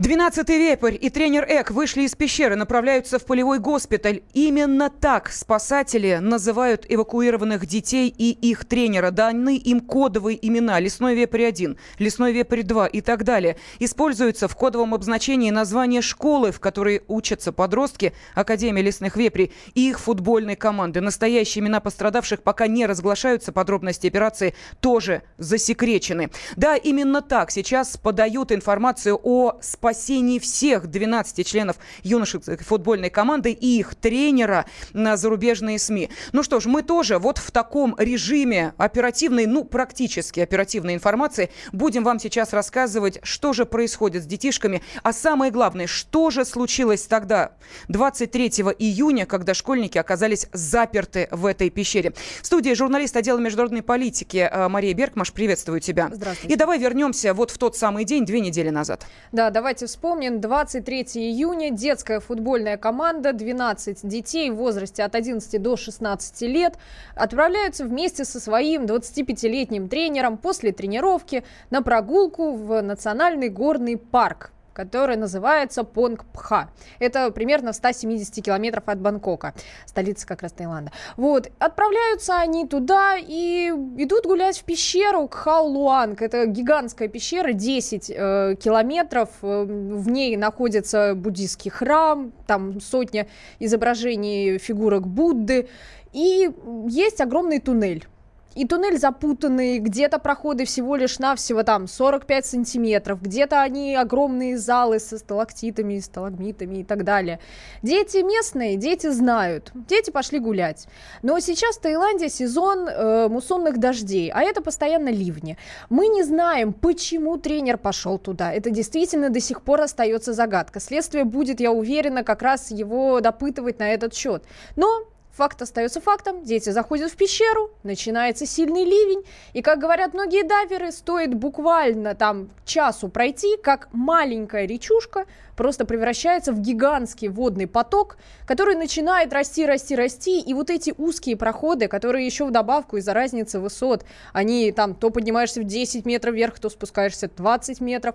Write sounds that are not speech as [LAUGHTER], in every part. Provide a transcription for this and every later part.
12-й вепрь и тренер Эк вышли из пещеры, направляются в полевой госпиталь. Именно так спасатели называют эвакуированных детей и их тренера. Даны им кодовые имена. Лесной вепрь-1, лесной вепрь-2 и так далее. Используются в кодовом обозначении названия школы, в которой учатся подростки Академии лесных вепрей и их футбольной команды. Настоящие имена пострадавших пока не разглашаются. Подробности операции тоже засекречены. Да, именно так сейчас подают информацию о спасении спасении всех 12 членов юношеской футбольной команды и их тренера на зарубежные СМИ. Ну что ж, мы тоже вот в таком режиме оперативной, ну практически оперативной информации будем вам сейчас рассказывать, что же происходит с детишками, а самое главное, что же случилось тогда, 23 июня, когда школьники оказались заперты в этой пещере. В студии журналист отдела международной политики э, Мария Беркмаш, приветствую тебя. Здравствуйте. И давай вернемся вот в тот самый день, две недели назад. Да, давайте давайте вспомним. 23 июня. Детская футбольная команда, 12 детей в возрасте от 11 до 16 лет отправляются вместе со своим 25-летним тренером после тренировки на прогулку в Национальный горный парк который называется Понг-Пха. Это примерно в 170 километров от Бангкока, столица как раз Таиланда. Вот, отправляются они туда и идут гулять в пещеру к Хаолуанг. Это гигантская пещера, 10 э, километров. Э, в ней находится буддийский храм, там сотня изображений фигурок Будды. И есть огромный туннель и туннель запутанный, где-то проходы всего лишь навсего там 45 сантиметров, где-то они огромные залы со сталактитами, сталагмитами и так далее. Дети местные, дети знают, дети пошли гулять. Но сейчас в Таиланде сезон э, муссонных дождей, а это постоянно ливни. Мы не знаем, почему тренер пошел туда. Это действительно до сих пор остается загадка. Следствие будет, я уверена, как раз его допытывать на этот счет. Но Факт остается фактом. Дети заходят в пещеру, начинается сильный ливень. И, как говорят многие дайверы, стоит буквально там часу пройти, как маленькая речушка просто превращается в гигантский водный поток, который начинает расти, расти, расти. И вот эти узкие проходы, которые еще в добавку из-за разницы высот, они там то поднимаешься в 10 метров вверх, то спускаешься 20 метров,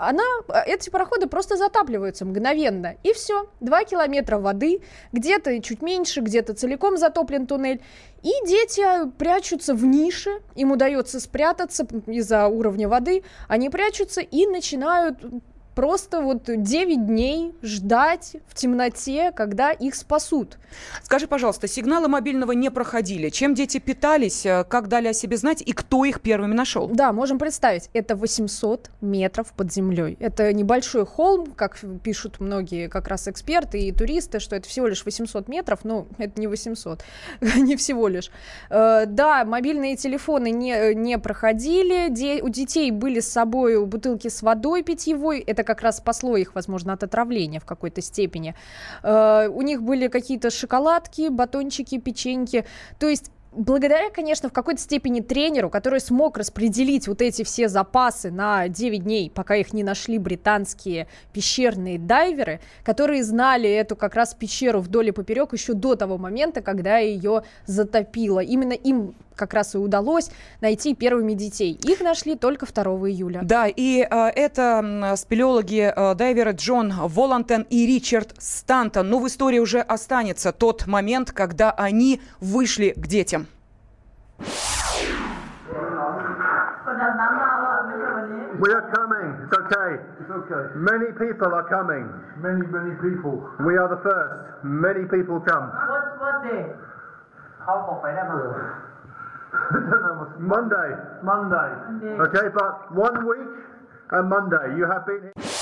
она, эти пароходы просто затапливаются мгновенно. И все, два километра воды, где-то чуть меньше, где-то целиком затоплен туннель. И дети прячутся в нише, им удается спрятаться из-за уровня воды, они прячутся и начинают просто вот 9 дней ждать в темноте, когда их спасут. Скажи, пожалуйста, сигналы мобильного не проходили. Чем дети питались, э, как дали о себе знать и кто их первыми нашел? Да, можем представить, это 800 метров под землей. Это небольшой холм, как пишут многие как раз эксперты и туристы, что это всего лишь 800 метров, но это не 800, [LAUGHS] не всего лишь. Э, да, мобильные телефоны не, не проходили, Де, у детей были с собой бутылки с водой питьевой, это как раз спасло их, возможно, от отравления в какой-то степени. Э, у них были какие-то шоколадки, батончики, печеньки. То есть благодаря, конечно, в какой-то степени тренеру, который смог распределить вот эти все запасы на 9 дней, пока их не нашли британские пещерные дайверы, которые знали эту как раз пещеру вдоль и поперек еще до того момента, когда ее затопило. Именно им как раз и удалось найти первыми детей. Их нашли только 2 июля. Да, и э, это спелеологи э, дайверы Джон Волантен и Ричард Стантон. Но в истории уже останется тот момент, когда они вышли к детям. We are coming. It's okay. It's okay. Many people are coming. Many, many people. We are the first. Many people come. What what day? เขาบอกไปได้มั้ง I don't know what's Monday. Monday. Okay, but one week and Monday. You have been here.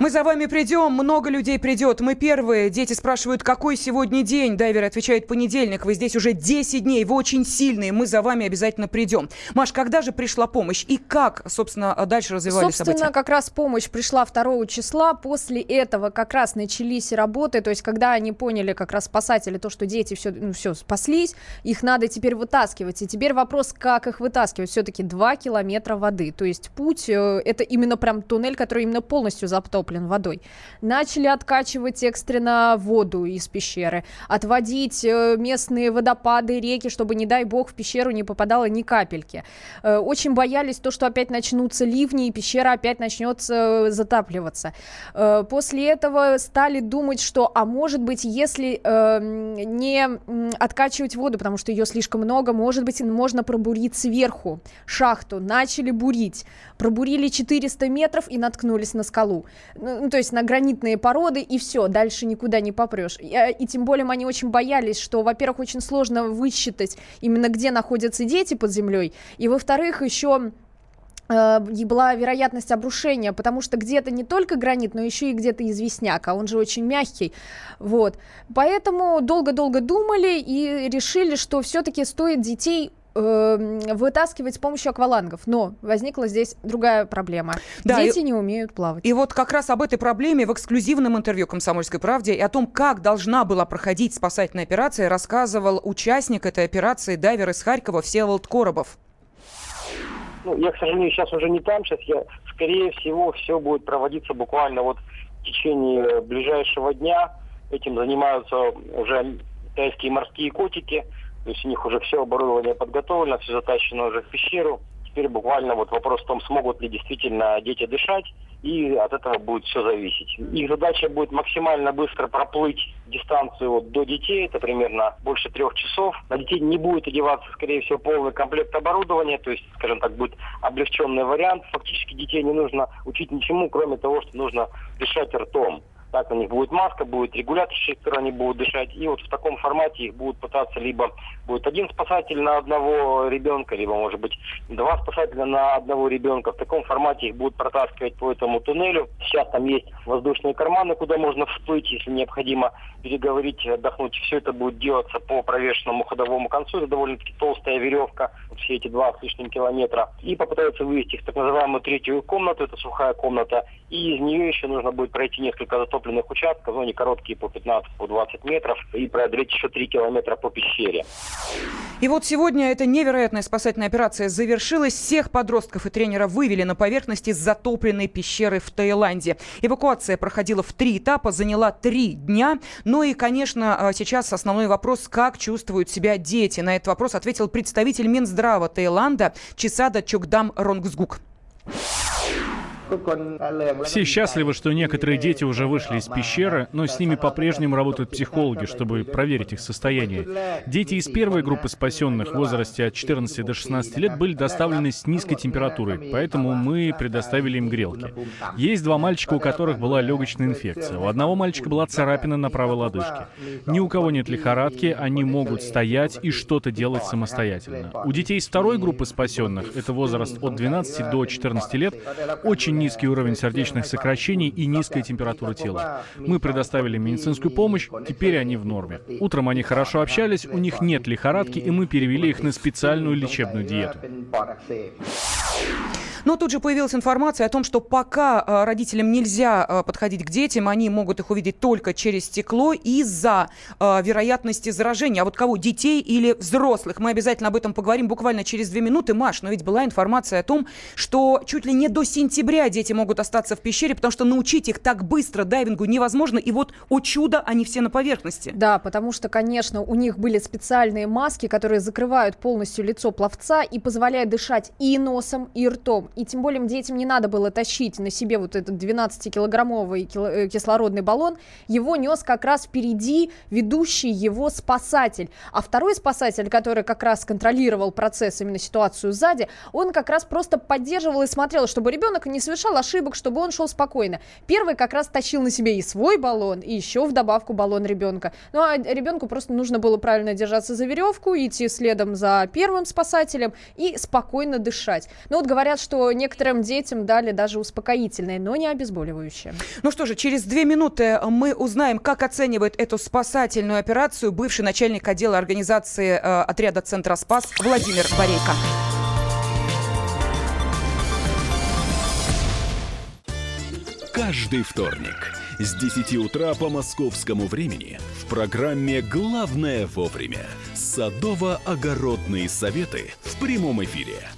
Мы за вами придем, много людей придет. Мы первые. Дети спрашивают, какой сегодня день. Дайвер отвечает, понедельник. Вы здесь уже 10 дней, вы очень сильные. Мы за вами обязательно придем. Маш, когда же пришла помощь и как, собственно, дальше развивались Собственно, события? как раз помощь пришла 2 числа. После этого как раз начались работы. То есть, когда они поняли, как раз спасатели, то, что дети все, ну, все спаслись, их надо теперь вытаскивать. И теперь вопрос, как их вытаскивать. Все-таки 2 километра воды. То есть, путь, э, это именно прям туннель, который именно полностью затоплен затоплен водой. Начали откачивать экстренно воду из пещеры, отводить э, местные водопады, реки, чтобы, не дай бог, в пещеру не попадало ни капельки. Э, очень боялись то, что опять начнутся ливни, и пещера опять начнет затапливаться. После этого стали думать, что, а может быть, если не откачивать воду, потому что ее слишком много, может быть, можно пробурить сверху шахту. Начали бурить. Пробурили 400 метров и наткнулись на скалу. Ну, ну, то есть на гранитные породы, и все, дальше никуда не попрешь. И, и тем более они очень боялись, что, во-первых, очень сложно высчитать именно где находятся дети под землей, и, во-вторых, еще э, была вероятность обрушения, потому что где-то не только гранит, но еще и где-то известняк, а он же очень мягкий, вот. Поэтому долго-долго думали и решили, что все-таки стоит детей вытаскивать с помощью аквалангов. Но возникла здесь другая проблема. Да, Дети и, не умеют плавать. И вот как раз об этой проблеме в эксклюзивном интервью «Комсомольской правде» и о том, как должна была проходить спасательная операция, рассказывал участник этой операции, дайвер из Харькова Всеволод Коробов. Ну, я, к сожалению, сейчас уже не там. Сейчас я, скорее всего, все будет проводиться буквально вот в течение ближайшего дня. Этим занимаются уже тайские морские котики – то есть у них уже все оборудование подготовлено, все затащено уже в пещеру. Теперь буквально вот вопрос в том, смогут ли действительно дети дышать, и от этого будет все зависеть. Их задача будет максимально быстро проплыть дистанцию вот до детей, это примерно больше трех часов. На детей не будет одеваться, скорее всего, полный комплект оборудования, то есть, скажем так, будет облегченный вариант. Фактически детей не нужно учить ничему, кроме того, что нужно дышать ртом. Так, у них будет маска, будет регулятор, через который они будут дышать. И вот в таком формате их будут пытаться либо будет один спасатель на одного ребенка, либо, может быть, два спасателя на одного ребенка. В таком формате их будут протаскивать по этому туннелю. Сейчас там есть воздушные карманы, куда можно всплыть, если необходимо переговорить, отдохнуть. Все это будет делаться по провешенному ходовому концу. Это довольно-таки толстая веревка, все эти два с лишним километра. И попытаются вывести их в так называемую третью комнату, это сухая комната. И из нее еще нужно будет пройти несколько затопленных участков, ну, они короткие по 15-20 по метров, и преодолеть еще 3 километра по пещере. И вот сегодня эта невероятная спасательная операция завершилась. Всех подростков и тренера вывели на поверхность из затопленной пещеры в Таиланде. Эвакуация проходила в три этапа, заняла три дня. Ну и, конечно, а, сейчас основной вопрос, как чувствуют себя дети. На этот вопрос ответил представитель Минздрава Таиланда Чесада Чокдам Ронгсгук. Все счастливы, что некоторые дети уже вышли из пещеры, но с ними по-прежнему работают психологи, чтобы проверить их состояние. Дети из первой группы спасенных в возрасте от 14 до 16 лет были доставлены с низкой температурой, поэтому мы предоставили им грелки. Есть два мальчика, у которых была легочная инфекция. У одного мальчика была царапина на правой лодыжке. Ни у кого нет лихорадки, они могут стоять и что-то делать самостоятельно. У детей из второй группы спасенных, это возраст от 12 до 14 лет, очень низкий уровень сердечных сокращений и низкая температура тела. Мы предоставили медицинскую помощь, теперь они в норме. Утром они хорошо общались, у них нет лихорадки, и мы перевели их на специальную лечебную диету. Но тут же появилась информация о том, что пока э, родителям нельзя э, подходить к детям, они могут их увидеть только через стекло из-за э, вероятности заражения. А вот кого? Детей или взрослых? Мы обязательно об этом поговорим буквально через две минуты. Маш, но ведь была информация о том, что чуть ли не до сентября дети могут остаться в пещере, потому что научить их так быстро дайвингу невозможно. И вот, о чудо, они все на поверхности. Да, потому что, конечно, у них были специальные маски, которые закрывают полностью лицо пловца и позволяют дышать и носом, и ртом и тем более детям не надо было тащить на себе вот этот 12-килограммовый э, кислородный баллон, его нес как раз впереди ведущий его спасатель. А второй спасатель, который как раз контролировал процесс, именно ситуацию сзади, он как раз просто поддерживал и смотрел, чтобы ребенок не совершал ошибок, чтобы он шел спокойно. Первый как раз тащил на себе и свой баллон, и еще в добавку баллон ребенка. Ну а ребенку просто нужно было правильно держаться за веревку, идти следом за первым спасателем и спокойно дышать. Ну вот говорят, что некоторым детям дали даже успокоительное, но не обезболивающее. Ну что же, через две минуты мы узнаем, как оценивает эту спасательную операцию бывший начальник отдела организации э, отряда «Центра Спас» Владимир Борейко. Каждый вторник с 10 утра по московскому времени в программе «Главное вовремя» садово-огородные советы в прямом эфире –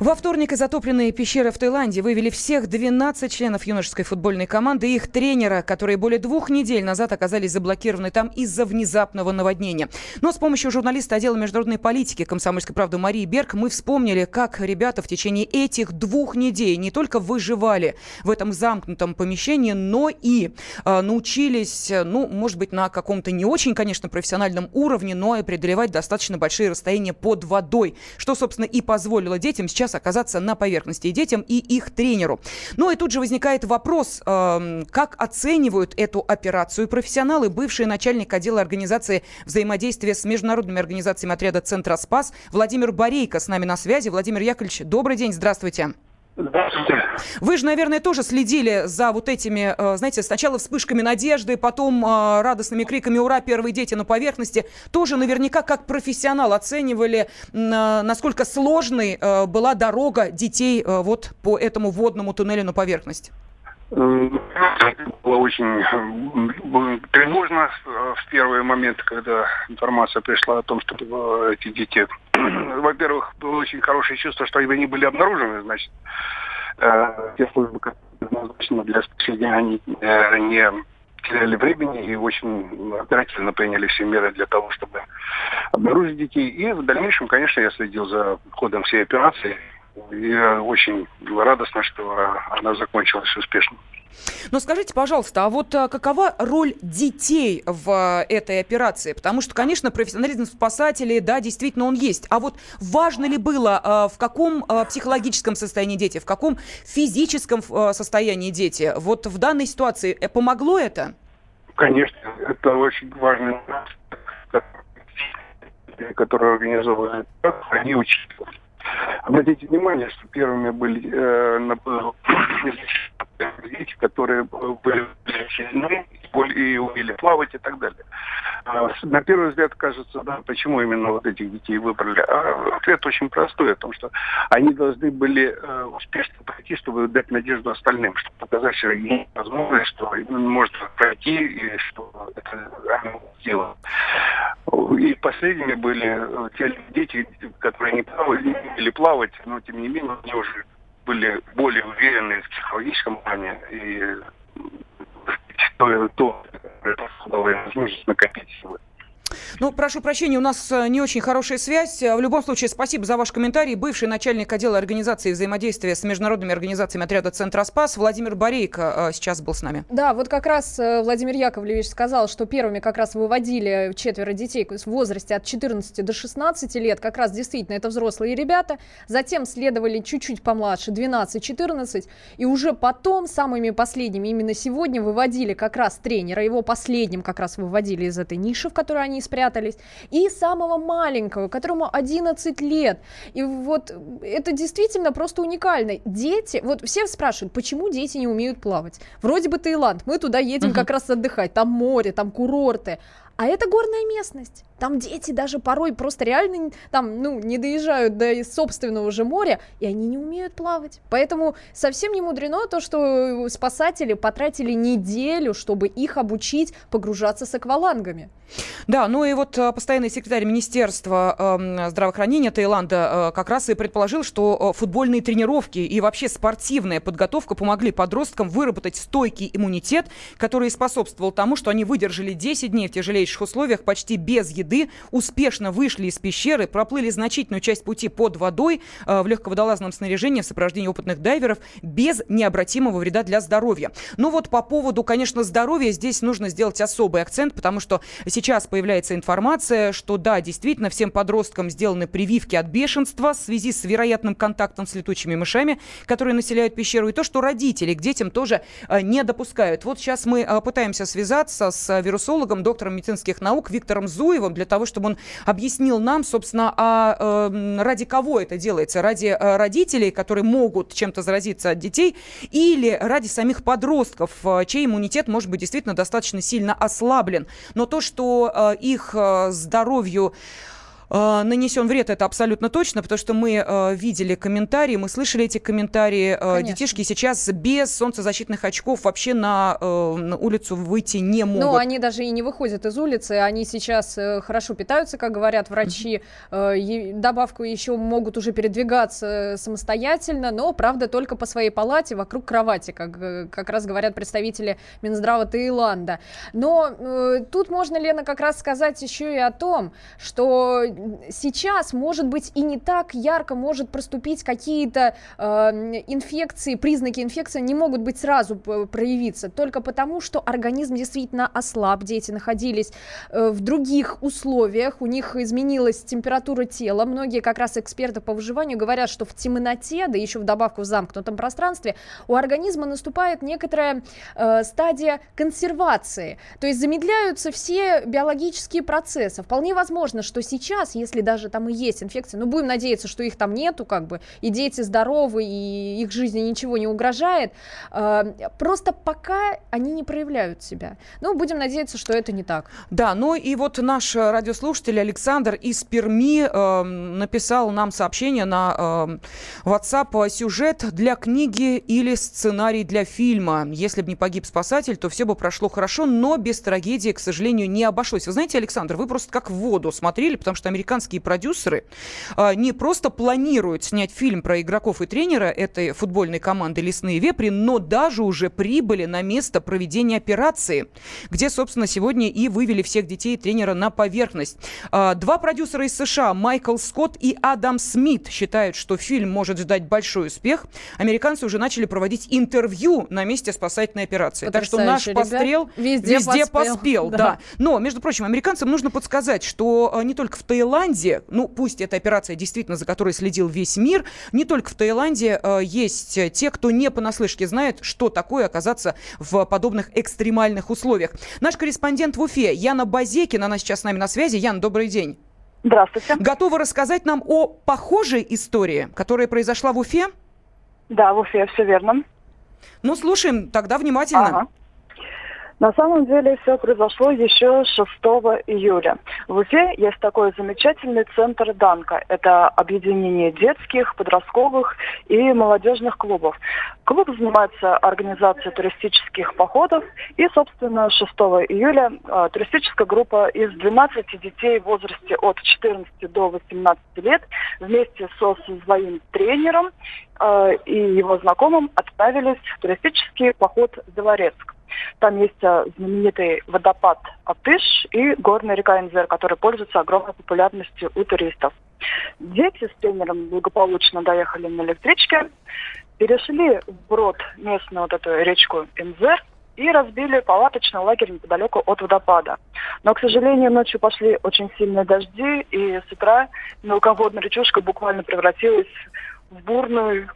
Во вторник из затопленной пещеры в Таиланде вывели всех 12 членов юношеской футбольной команды и их тренера, которые более двух недель назад оказались заблокированы там из-за внезапного наводнения. Но с помощью журналиста отдела международной политики комсомольской правды Марии Берг мы вспомнили, как ребята в течение этих двух недель не только выживали в этом замкнутом помещении, но и э, научились, ну, может быть, на каком-то не очень, конечно, профессиональном уровне, но и преодолевать достаточно большие расстояния под водой, что, собственно, и позволило детям сейчас сейчас оказаться на поверхности и детям, и их тренеру. Ну и тут же возникает вопрос, э, как оценивают эту операцию профессионалы, бывший начальник отдела организации взаимодействия с международными организациями отряда «Центра Спас» Владимир Борейко с нами на связи. Владимир Яковлевич, добрый день, здравствуйте. Здравствуйте. Вы же, наверное, тоже следили за вот этими, э, знаете, сначала вспышками надежды, потом э, радостными криками «Ура! Первые дети на поверхности!» Тоже наверняка как профессионал оценивали, э, насколько сложной была дорога детей вот по этому водному туннелю на поверхность. Было очень тревожно в первые моменты, когда информация пришла о том, что эти дети [CLEARS THROAT] во-первых, было очень хорошее чувство, что они были обнаружены, значит, э, те службы, которые назначены для спасения, они э, не теряли времени и очень оперативно приняли все меры для того, чтобы обнаружить детей. И в дальнейшем, конечно, я следил за ходом всей операции. И очень радостно, что она закончилась успешно. Но скажите, пожалуйста, а вот а, какова роль детей в а, этой операции? Потому что, конечно, профессионализм спасателей, да, действительно он есть. А вот важно ли было, а, в каком психологическом состоянии дети, в каком физическом состоянии дети? Вот в данной ситуации э, помогло это? Конечно, это очень важный который организовывают, они учитывают. Обратите внимание, что первыми были э, дети, [CLEARS THROAT] которые были сильны и умели плавать и так далее. А, на первый взгляд кажется, да, почему именно вот этих детей выбрали. А ответ очень простой, о том, что они должны были э, успешно пройти, чтобы дать надежду остальным, чтобы показать, что есть возможность, что можно пройти, и что это они сделают. И последними были те дети, которые не плавали, не умели плавать, но тем не менее они уже были более уверены в психологическом плане и то, то, это возможность накопить силы. Ну, прошу прощения, у нас э, не очень хорошая связь. Э, в любом случае, спасибо за ваш комментарий. Бывший начальник отдела организации взаимодействия с международными организациями отряда «Центра Спас» Владимир Борейко э, сейчас был с нами. Да, вот как раз Владимир Яковлевич сказал, что первыми как раз выводили четверо детей в возрасте от 14 до 16 лет. Как раз действительно это взрослые ребята. Затем следовали чуть-чуть помладше, 12-14. И уже потом, самыми последними, именно сегодня выводили как раз тренера. Его последним как раз выводили из этой ниши, в которой они спрятались, и самого маленького, которому 11 лет. И вот это действительно просто уникально. Дети, вот все спрашивают, почему дети не умеют плавать? Вроде бы Таиланд, мы туда едем uh-huh. как раз отдыхать, там море, там курорты. А это горная местность. Там дети даже порой просто реально там, ну, не доезжают до собственного же моря, и они не умеют плавать. Поэтому совсем не мудрено то, что спасатели потратили неделю, чтобы их обучить погружаться с аквалангами. Да, ну и вот э, постоянный секретарь Министерства э, здравоохранения Таиланда э, как раз и предположил, что э, футбольные тренировки и вообще спортивная подготовка помогли подросткам выработать стойкий иммунитет, который способствовал тому, что они выдержали 10 дней в тяжелейшем тяжелейших условиях, почти без еды, успешно вышли из пещеры, проплыли значительную часть пути под водой э, в легководолазном снаряжении в сопровождении опытных дайверов без необратимого вреда для здоровья. Ну вот по поводу, конечно, здоровья здесь нужно сделать особый акцент, потому что сейчас появляется информация, что да, действительно, всем подросткам сделаны прививки от бешенства в связи с вероятным контактом с летучими мышами, которые населяют пещеру, и то, что родители к детям тоже э, не допускают. Вот сейчас мы э, пытаемся связаться с вирусологом, доктором медицинских наук Виктором Зуевым для того, чтобы он объяснил нам, собственно, а э, ради кого это делается? Ради э, родителей, которые могут чем-то заразиться от детей, или ради самих подростков, э, чей иммунитет может быть действительно достаточно сильно ослаблен. Но то, что э, их здоровью э, нанесен вред, это абсолютно точно, потому что мы э, видели комментарии, мы слышали эти комментарии. Э, детишки сейчас без солнцезащитных очков вообще на, э, на улицу выйти не могут. Ну, они даже и не выходят из улицы, они сейчас э, хорошо питаются, как говорят врачи, э, добавку еще могут уже передвигаться самостоятельно, но, правда, только по своей палате вокруг кровати, как, э, как раз говорят представители Минздрава Таиланда. Но э, тут можно, Лена, как раз сказать еще и о том, что сейчас, может быть, и не так ярко может проступить какие-то э, инфекции, признаки инфекции не могут быть сразу п- проявиться, только потому, что организм действительно ослаб, дети находились э, в других условиях, у них изменилась температура тела, многие как раз эксперты по выживанию говорят, что в темноте, да еще в добавку в замкнутом пространстве, у организма наступает некоторая э, стадия консервации, то есть замедляются все биологические процессы. Вполне возможно, что сейчас, если даже там и есть инфекция, ну будем надеяться, что их там нету, как бы, и дети здоровы, и их жизни ничего не угрожает, э, просто пока они не проявляют себя. Ну, будем надеяться, что это не так. Да, ну и вот наш радиослушатель Александр из Перми э, написал нам сообщение на э, WhatsApp сюжет для книги или сценарий для фильма. Если бы не погиб спасатель, то все бы прошло хорошо, но без трагедии, к сожалению, не обошлось. Вы знаете, Александр, вы просто как в воду смотрели, потому что американские продюсеры э, не просто планируют снять фильм про игроков и тренера этой футбольной команды «Лесные вепри», но даже уже прибыли на место проведения операции, где, собственно, сегодня и вывели всех детей и тренера на поверхность. А, Два продюсера из США, Майкл Скотт и Адам Смит, считают, что фильм может ждать большой успех. Американцы уже начали проводить интервью на месте спасательной операции. Так что наш Потрясающе, пострел ребят. Везде везде поспел. поспел. [LAUGHS] Да. да. Но, между прочим, американцам нужно подсказать, что э, не только в Таиланде, ну пусть эта операция действительно, за которой следил весь мир, не только в Таиланде э, есть э, те, кто не понаслышке знает, что такое оказаться в подобных экстремальных условиях. Наш корреспондент в Уфе Яна Базекина, она сейчас с нами на связи. Ян, добрый день. Здравствуйте. Готова рассказать нам о похожей истории, которая произошла в Уфе? Да, в Уфе все верно. Ну, слушаем тогда внимательно. Ага. На самом деле все произошло еще 6 июля. В Уфе есть такой замечательный центр Данка. Это объединение детских, подростковых и молодежных клубов. Клуб занимается организацией туристических походов. И, собственно, 6 июля э, туристическая группа из 12 детей в возрасте от 14 до 18 лет вместе со своим тренером э, и его знакомым отправились в туристический поход в Белорецк. Там есть э, знаменитый водопад Апыш и горная река Инзер, которая пользуется огромной популярностью у туристов. Дети с тренером благополучно доехали на электричке, перешли вброд местную вот эту речку Инзер и разбили палаточный лагерь неподалеку от водопада. Но, к сожалению, ночью пошли очень сильные дожди, и с утра мелководная речушка буквально превратилась в бурную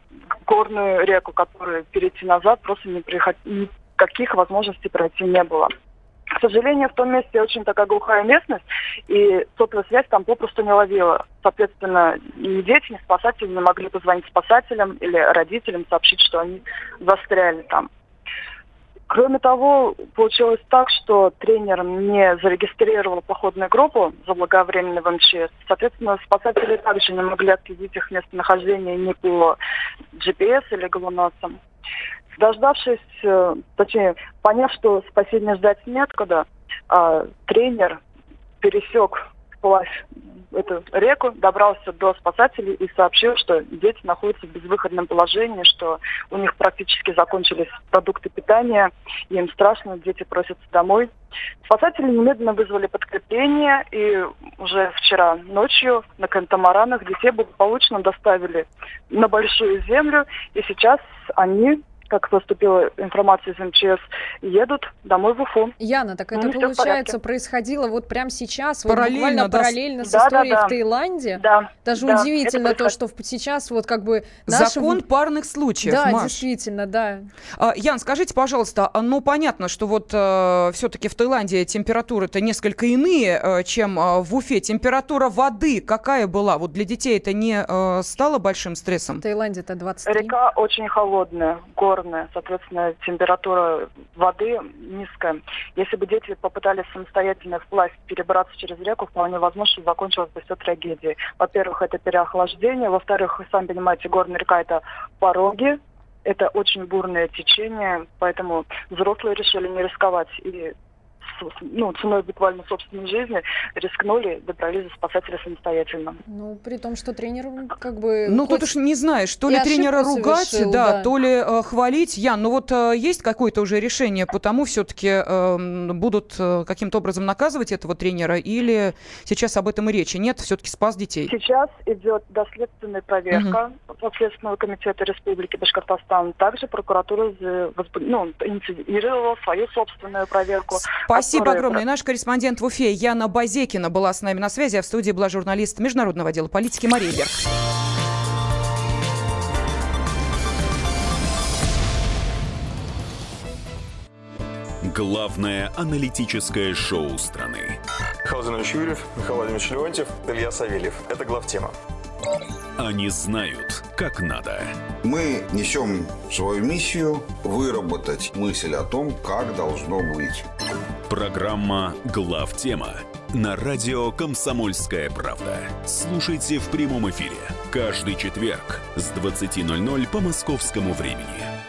горную реку, которую перейти назад просто не приход... никаких возможностей пройти не было. К сожалению, в том месте очень такая глухая местность, и сотовая связь там попросту не ловила. Соответственно, ни дети, ни спасатели не могли позвонить спасателям или родителям, сообщить, что они застряли там. Кроме того, получилось так, что тренер не зарегистрировал походную группу заблаговременно в МЧС. Соответственно, спасатели также не могли отследить их местонахождение ни по GPS или глоносам. Дождавшись, э, точнее, поняв, что спасения ждать неоткуда, а, тренер пересек вплавь эту реку, добрался до спасателей и сообщил, что дети находятся в безвыходном положении, что у них практически закончились продукты питания, им страшно, дети просятся домой. Спасатели немедленно вызвали подкрепление, и уже вчера ночью на катамаранах детей благополучно доставили на Большую Землю, и сейчас они как поступила информация из МЧС, едут домой в Уфу. Яна, так это, Ну, всё в получается, происходило вот прямо сейчас, вот Параллельно, буквально да, с- параллельно с Да, да, историей да. в Таиланде? Да. Даже да, удивительно это то, что сейчас вот как бы наши... Закон парных случаев, Да, Маш. действительно, да. А, Ян, скажите, пожалуйста, а, ну понятно, что вот все-таки в Таиланде температуры-то несколько иные, э, чем э, в Уфе. Температура воды какая была? Вот для детей это не э, стало большим стрессом? В Таиланде это 23. Река очень холодная, горная, соответственно, температура воды низкая. Если бы дети попытались самостоятельно вплавь перебраться через реку, вполне возможно, что закончилось бы все трагедией. Во-первых, это переохлаждение. Во-вторых, вы сами понимаете, горная река – это пороги, это очень бурное течение, поэтому взрослые решили не рисковать и ну, ценой буквально собственной жизни рискнули, добрались до спасателя самостоятельно. Ну, при том, что тренер м, как бы... Ну, хоть тут уж не знаешь, то ли тренера ругать, совершил, да, да. то ли э, хвалить. Ян, ну вот э, есть какое-то уже решение, потому все-таки будут э, каким-то образом наказывать этого тренера, или сейчас об этом и речи нет, все-таки спас детей? Сейчас идет доследственная проверка Следственного комитета Республики Башкортостан. Также прокуратура ну, инициировала свою собственную проверку. Спасибо которая- огромное. Наш корреспондент в Уфе Яна Базекина была с нами на связи, а в студии была журналист Международного отдела политики Мария Берг. Главное аналитическое шоу страны. Михаил Владимирович Юрьев, Михаил Владимирович Леонтьев, Илья Савельев. Это главтема. Они знают, как надо. Мы несем свою миссию выработать мысль о том, как должно быть. Программа «Главтема» на радио «Комсомольская правда». Слушайте в прямом эфире каждый четверг с 20.00 по московскому времени.